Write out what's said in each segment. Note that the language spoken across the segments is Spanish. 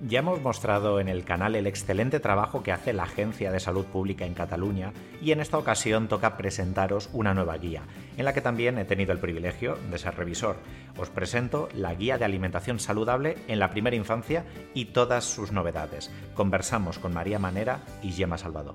Ya hemos mostrado en el canal el excelente trabajo que hace la Agencia de Salud Pública en Cataluña y en esta ocasión toca presentaros una nueva guía, en la que también he tenido el privilegio de ser revisor. Os presento la Guía de Alimentación Saludable en la Primera Infancia y todas sus novedades. Conversamos con María Manera y Gemma Salvador.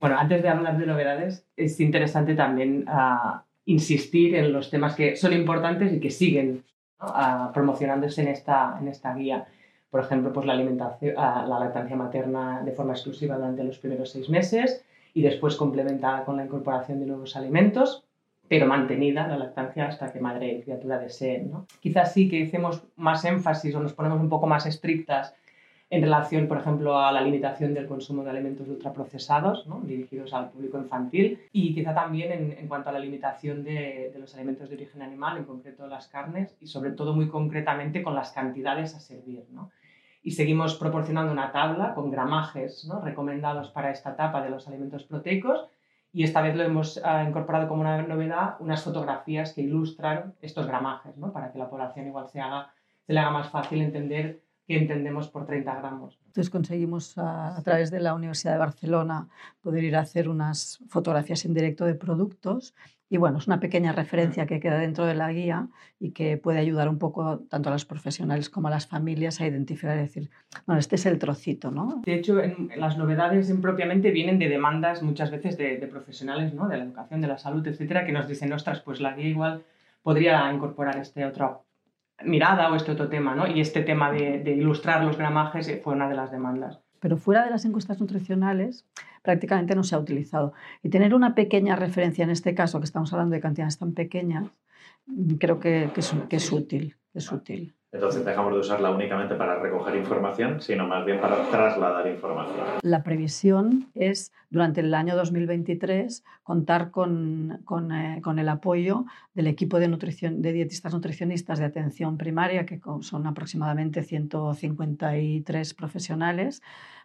Bueno, antes de hablar de novedades, es interesante también uh, insistir en los temas que son importantes y que siguen ¿no? promocionándose en esta, en esta guía. Por ejemplo, pues la, alimentación, la lactancia materna de forma exclusiva durante los primeros seis meses y después complementada con la incorporación de nuevos alimentos, pero mantenida la lactancia hasta que madre y criatura deseen. ¿no? Quizás sí que hacemos más énfasis o nos ponemos un poco más estrictas en relación, por ejemplo, a la limitación del consumo de alimentos ultraprocesados, ¿no? dirigidos al público infantil, y quizá también en, en cuanto a la limitación de, de, los alimentos de origen animal, en concreto las carnes, y sobre todo muy concretamente con las cantidades a servir. ¿no? Y seguimos proporcionando una tabla con gramajes ¿no? recomendados para esta etapa de los alimentos proteicos, y esta vez lo hemos uh, incorporado como una novedad unas fotografías que ilustran estos gramajes, para que la población igual se, haga, se le haga más fácil entender que entendemos por 30 gramos. Entonces conseguimos a, a, través de la Universidad de Barcelona poder ir a hacer unas fotografías en directo de productos y bueno, es una pequeña referencia que queda dentro de la guía y que puede ayudar un poco tanto a los profesionales como a las familias a identificar y decir, bueno, este es el trocito, ¿no? De hecho, en, las novedades en propiamente vienen de demandas muchas veces de, de profesionales, ¿no? De la educación, de la salud, etcétera, que nos dicen, ostras, pues la guía igual podría incorporar este otro mirada o este otro tema, ¿no? Y este tema de, de, ilustrar los gramajes fue una de las demandas. Pero fuera de las encuestas nutricionales prácticamente no se ha utilizado. Y tener una pequeña referencia, en este caso, que estamos hablando de cantidades tan pequeñas, creo que, que, es, que es útil. Es útil. Entonces dejamos de usarla únicamente para recoger información, sino más bien para trasladar información. La previsión es, durante el año 2023, contar con, con, eh, con el apoyo del equipo de, nutrición, de dietistas nutricionistas de atención primaria, que son aproximadamente 153 profesionales,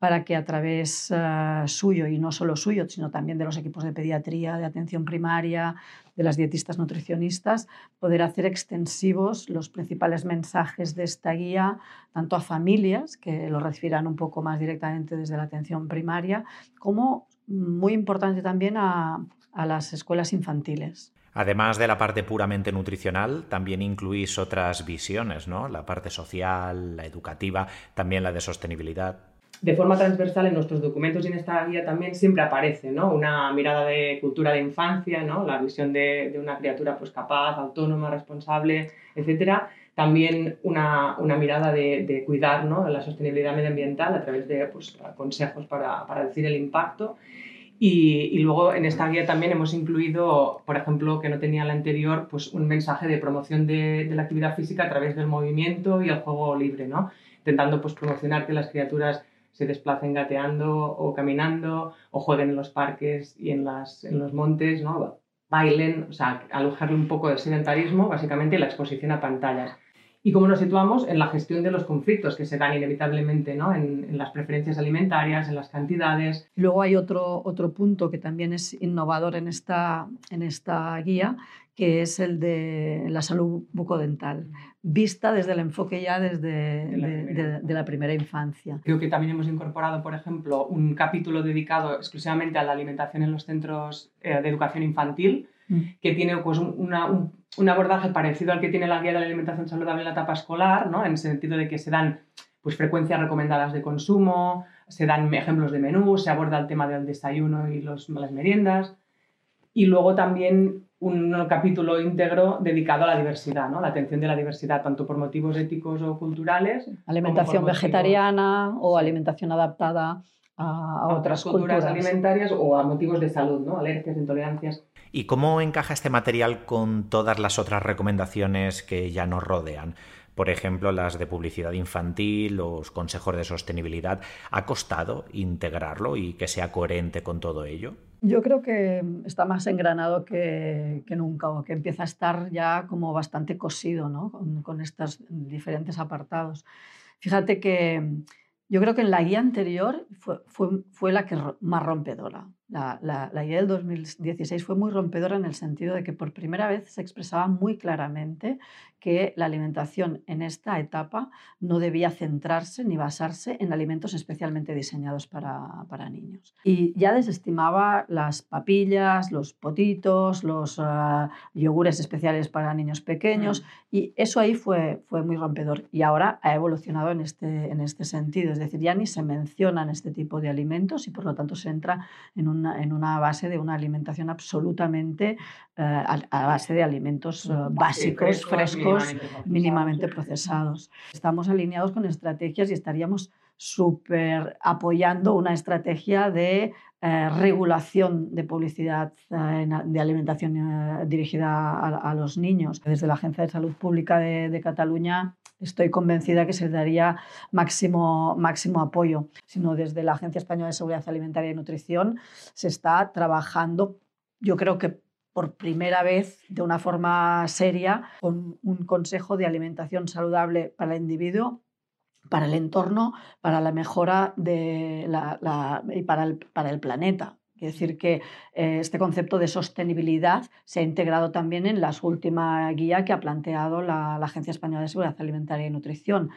para que a través uh, suyo, y no solo suyo, sino también de los equipos de pediatría, de atención primaria, de las dietistas nutricionistas, poder hacer extensivos los principales mensajes de esta guía, tanto a familias, que lo recibirán un poco más directamente desde la atención primaria, como muy importante también a, a las escuelas infantiles. Además de la parte puramente nutricional, también incluís otras visiones, ¿no? La parte social, la educativa, también la de sostenibilidad de forma transversal en nuestros documentos y en esta guía también siempre aparece ¿no? una mirada de cultura de infancia, ¿no? la visión de, de una criatura pues, capaz, autónoma, responsable, etc. También una, una mirada de, de cuidar ¿no? la sostenibilidad medioambiental a través de pues, consejos para, para reducir el impacto. Y, y, luego en esta guía también hemos incluido, por ejemplo, que no tenía la anterior, pues un mensaje de promoción de, de la actividad física a través del movimiento y el juego libre, ¿no? intentando pues, promocionar que las criaturas se desplacen gateando o caminando o jueguen en los parques y en, las, en los montes, ¿no? bailen, o sea, alojarle un poco del sedentarismo, básicamente la exposición a pantallas. Y cómo nos situamos en la gestión de los conflictos que se dan inevitablemente ¿no? en, en, las preferencias alimentarias, en las cantidades. Luego hay otro, otro punto que también es innovador en esta, en esta guía, que es el de la salud bucodental, vista desde el enfoque ya desde de la, de, de, de la, primera infancia. Creo que también hemos incorporado, por ejemplo, un capítulo dedicado exclusivamente a la alimentación en los centros eh, de educación infantil, mm. que tiene pues, una, un, un, abordaje parecido al que tiene la guía de la alimentación saludable en la etapa escolar, ¿no? en el sentido de que se dan pues, frecuencias recomendadas de consumo, se dan ejemplos de menú, se aborda el tema del desayuno y los, las meriendas. Y luego también un capítulo íntegro dedicado a la diversidad, ¿no? la atención de la diversidad, tanto por motivos éticos o culturales. Alimentación vegetariana o alimentación adaptada a, a, a otras, culturas, culturas, alimentarias o a motivos de salud, ¿no? alergias, intolerancias. ¿Y cómo encaja este material con todas las otras recomendaciones que ya nos rodean? Por ejemplo, las de publicidad infantil, los consejos de sostenibilidad. ¿Ha costado integrarlo y que sea coherente con todo ello? Yo creo que está más engranado que, nunca o que empieza a estar ya como bastante cosido ¿no? con, con estos diferentes apartados. Fíjate que yo creo que en la guía anterior fue, fue, fue la que más rompedora. La, la, la, guía del 2016 fue muy rompedora en el sentido de que por primera vez se expresaba muy claramente que la alimentación en esta etapa no debía centrarse ni basarse en alimentos especialmente diseñados para, para niños. Y ya desestimaba las papillas, los potitos, los uh, yogures especiales para niños pequeños mm. y eso ahí fue, fue muy rompedor y ahora ha evolucionado en este, en este sentido. Es decir, ya ni se mencionan este tipo de alimentos y por lo tanto se entra en un en una base de una alimentación absolutamente eh, a, base de alimentos eh, básicos, frescos, mínimamente procesados. Estamos alineados con estrategias y estaríamos súper apoyando una estrategia de eh, regulación de publicidad de alimentación dirigida a, los niños. Desde la Agencia de Salud Pública de, de Cataluña estoy convencida que se daría máximo, máximo apoyo, sino desde la Agencia Española de Seguridad Alimentaria y Nutrición se está trabajando, yo creo que por primera vez de una forma seria, con un consejo de alimentación saludable para el individuo para el entorno, para la mejora de la, y para el, para el planeta. Es decir, que eh, este concepto de sostenibilidad se ha integrado también en la última guía que ha planteado la, Agencia Española de Seguridad Alimentaria y Nutrición.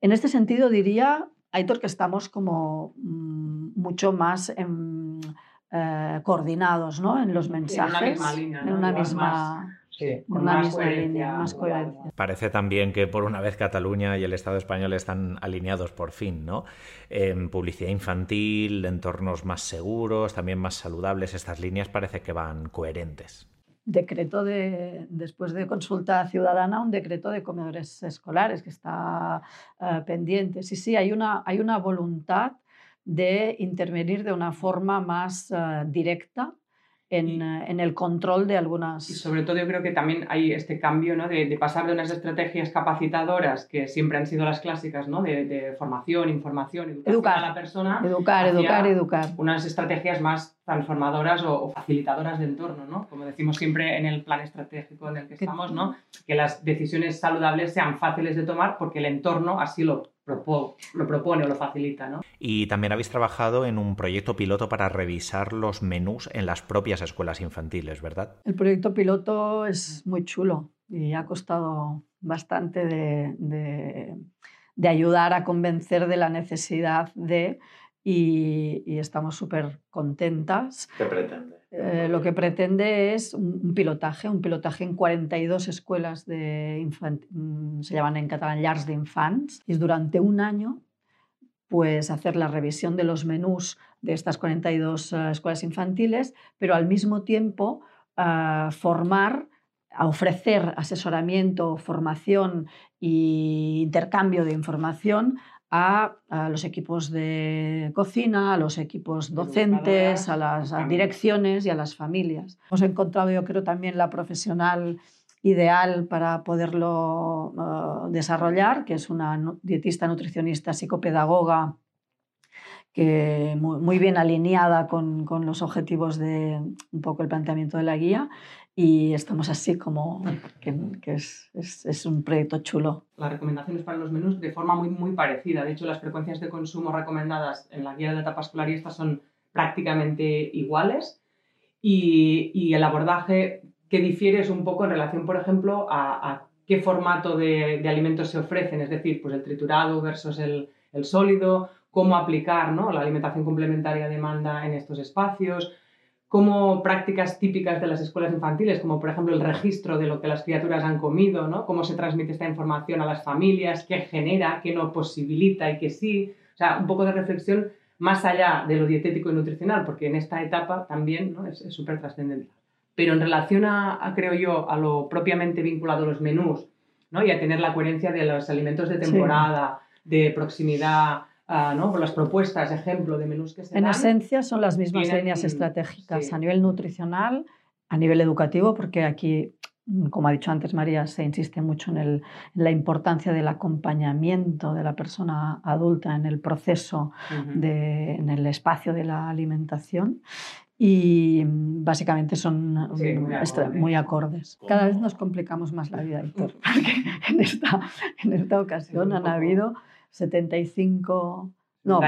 En este sentido, diría, Aitor, que estamos como mm, mucho más eh, coordinados ¿no? en los mensajes. En una misma Sí, con más, coherencia, más coherencia. Parece también que por una vez Cataluña y el Estado español están alineados por fin, ¿no? En publicidad infantil, entornos más seguros, también más saludables, estas líneas parece que van coherentes. Decreto de, después de consulta ciudadana, un decreto de comedores escolares que está uh, pendiente. Sí, sí, hay una, hay una voluntad de intervenir de una forma más uh, directa en, eh, en, el control de algunas. Y sobre todo yo creo que también hay este cambio ¿no? de, de, pasar de unas estrategias capacitadoras que siempre han sido las clásicas, ¿no? de, de formación, información, educar a la persona. Educar, educar, educar. Unas estrategias más transformadoras o, facilitadoras de entorno, ¿no? Como decimos siempre en el plan estratégico en el que estamos, ¿no? Que las decisiones saludables sean fáciles de tomar porque el entorno así lo lo propone o lo facilita. ¿no? Y también habéis trabajado en un proyecto piloto para revisar los menús en las propias escuelas infantiles, ¿verdad? El proyecto piloto es muy chulo y ha costado bastante de, de, de ayudar a convencer de la necesidad de y, estamos súper contentas. ¿Qué pretende? Eh, lo que pretende es un, pilotaje, un pilotaje en 42 escuelas de mm, se llaman en catalán llars d'infants, y es durante un año pues hacer la revisión de los menús de estas 42 uh, eh, escuelas infantiles, pero al mismo tiempo uh, formar, a ofrecer asesoramiento, formación e intercambio de información a, los equipos de cocina, a los equipos docentes, a las direcciones y a las familias. Hemos encontrado, yo creo, también la profesional ideal para poderlo uh, desarrollar, que es una dietista, nutricionista, psicopedagoga, que muy, muy bien alineada con, con, los objetivos de un poco el planteamiento de la guía y estamos así como que, es, es, es, un proyecto chulo. Las recomendaciones para los menús de forma muy, muy parecida. De hecho, las frecuencias de consumo recomendadas en la guía de la etapa escolar y estas son prácticamente iguales. Y, y, el abordaje que difiere es un poco en relación, por ejemplo, a, a qué formato de, de, alimentos se ofrecen, es decir, pues el triturado versus el, el sólido, cómo aplicar ¿no? la alimentación complementaria a demanda en estos espacios, como prácticas típicas de las escuelas infantiles, como por ejemplo el registro de lo que las criaturas han comido, ¿no? cómo se transmite esta información a las familias, qué genera, qué no posibilita y qué sí. O sea, un poco de reflexión más allá de lo dietético y nutricional, porque en esta etapa también ¿no? es súper trascendente. Pero en relación a, creo yo, a lo propiamente vinculado a los menús ¿no? y a tener la coherencia de los alimentos de temporada, de proximidad, Uh, ¿no? por las propuestas, ejemplo de menús que se En dan, esencia son las mismas líneas estratégicas a nivel nutricional a nivel educativo, porque aquí como ha dicho antes María, se insiste mucho en, la importancia del acompañamiento de la persona adulta en el proceso, en el espacio de la alimentación. Y mm, básicamente son mm, muy, acordes. Cada vez nos complicamos más la vida, Héctor, porque en esta, en esta ocasión han habido 75... No,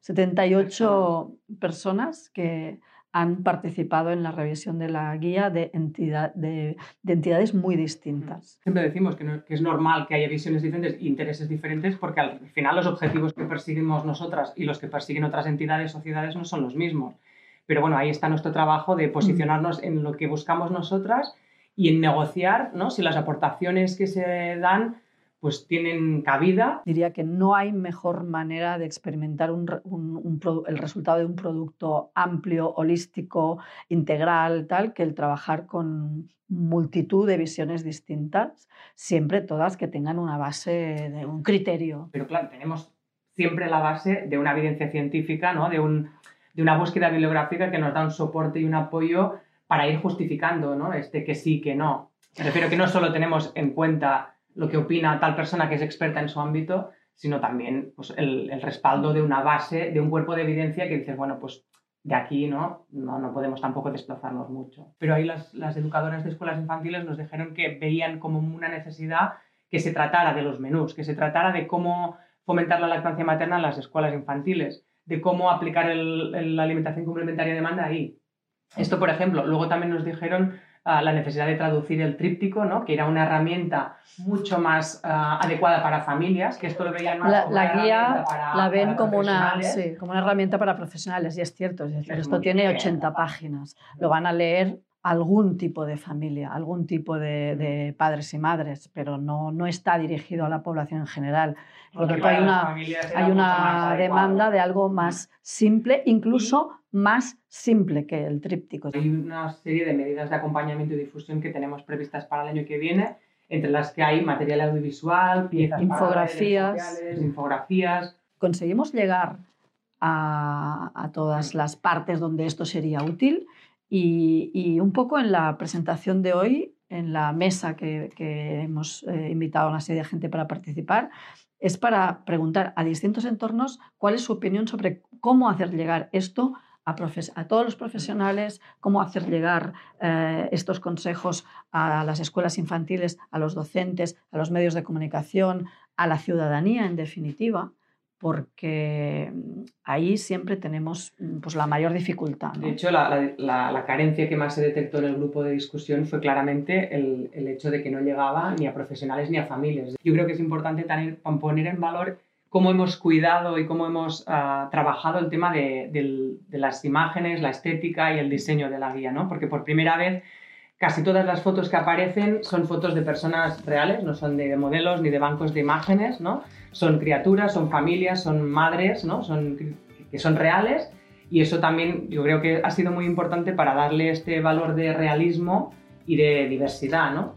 78 personas que han participado en la revisión de la guía de, entidad, de, entidades muy distintas. Siempre decimos que, es normal que haya visiones diferentes e intereses diferentes porque al final los objetivos que perseguimos nosotras y los que persiguen otras entidades, sociedades, no son los mismos. Pero bueno, ahí está nuestro trabajo de posicionarnos en lo que buscamos nosotras y en negociar ¿no? si las aportaciones que se dan pues tienen cabida. Diría que no hay mejor manera de experimentar el resultado de un producto amplio, holístico, integral, tal, que el trabajar con multitud de visiones distintas, siempre todas que tengan una base de un criterio. Pero claro, tenemos siempre la base de una evidencia científica, ¿no? de, un, de una búsqueda bibliográfica que nos da un soporte y un apoyo para ir justificando ¿no? este que sí, que no. Me refiero que no solo tenemos en cuenta lo que opina tal persona que es experta en su ámbito, sino también pues, el, respaldo de una base, de un cuerpo de evidencia que dices, bueno, pues de aquí ¿no? No, no podemos tampoco desplazarnos mucho. Pero ahí las, las educadoras de escuelas infantiles nos dijeron que veían como una necesidad que se tratara de los menús, que se tratara de cómo fomentar la lactancia materna en las escuelas infantiles, de cómo aplicar la alimentación complementaria de demanda ahí. Esto, por ejemplo. Luego también nos dijeron la necesidad de traducir el tríptico, ¿no? que era una herramienta mucho más ah, adecuada para familias, que esto lo veían más la, la guía la ven como una, como una herramienta para profesionales, y es cierto, es decir, esto tiene 80 páginas, lo van a leer algún tipo de familia, algún tipo de, padres y madres, pero no, no, está dirigido a la población en general. Por lo tanto, hay una, hay una demanda de algo más simple, incluso más simple que el tríptico. Hay una serie de medidas de acompañamiento y difusión que tenemos previstas para el año que viene, entre las que hay material audiovisual, piezas infografías, infografías. Conseguimos llegar a, a todas las partes donde esto sería útil y, un poco en la presentación de hoy, en la mesa que, hemos eh, invitado a una serie de gente para participar, es para preguntar a distintos entornos cuál es su opinión sobre cómo hacer llegar esto a, todos los profesionales, cómo hacer llegar eh, estos consejos a las escuelas infantiles, a los docentes, a los medios de comunicación, a la ciudadanía en definitiva porque mm, ahí siempre tenemos mm, pues, la mayor dificultad. De hecho, la, carencia que más se detectó en el grupo de discusión fue claramente el, hecho de que no llegaba ni a profesionales ni a familias. Yo creo que es importante poner en valor cómo hemos cuidado y cómo hemos ah, trabajado el tema de, de, las imágenes, la estética y el diseño de la guía, ¿no? porque por primera vez casi todas las fotos que aparecen son fotos de personas reales, no son de modelos ni de bancos de imágenes, ¿no? son criaturas, son familias, son madres, ¿no? Son, que son reales y eso también yo creo que ha sido muy importante para darle este valor de realismo y de diversidad, ¿no?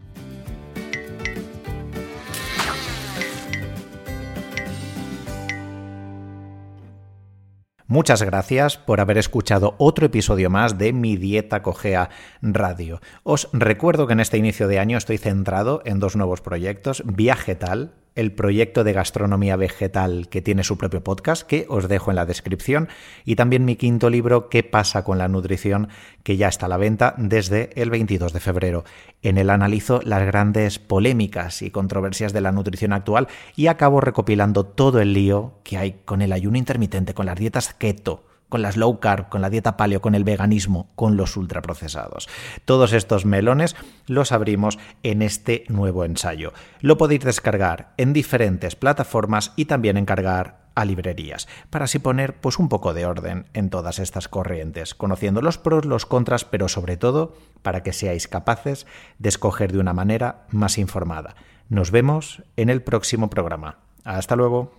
Muchas gracias por haber escuchado otro episodio más de Mi Dieta Cogea Radio. Os recuerdo que en este inicio de año estoy centrado en dos nuevos proyectos, Viajetal, el proyecto de gastronomía vegetal que tiene su propio podcast, que os dejo en la descripción, y también mi quinto libro, ¿Qué pasa con la nutrición?, que ya está a la venta desde el 22 de febrero. En él analizo las grandes polémicas y controversias de la nutrición actual y acabo recopilando todo el lío que hay con el ayuno intermitente, con las dietas keto con las low carb, con la dieta paleo, con el veganismo, con los ultraprocesados. Todos estos melones los abrimos en este nuevo ensayo. Lo podéis descargar en diferentes plataformas y también encargar a librerías, para así poner pues un poco de orden en todas estas corrientes, conociendo los pros, los contras, pero sobre todo para que seáis capaces de escoger de una manera más informada. Nos vemos en el próximo programa. Hasta luego.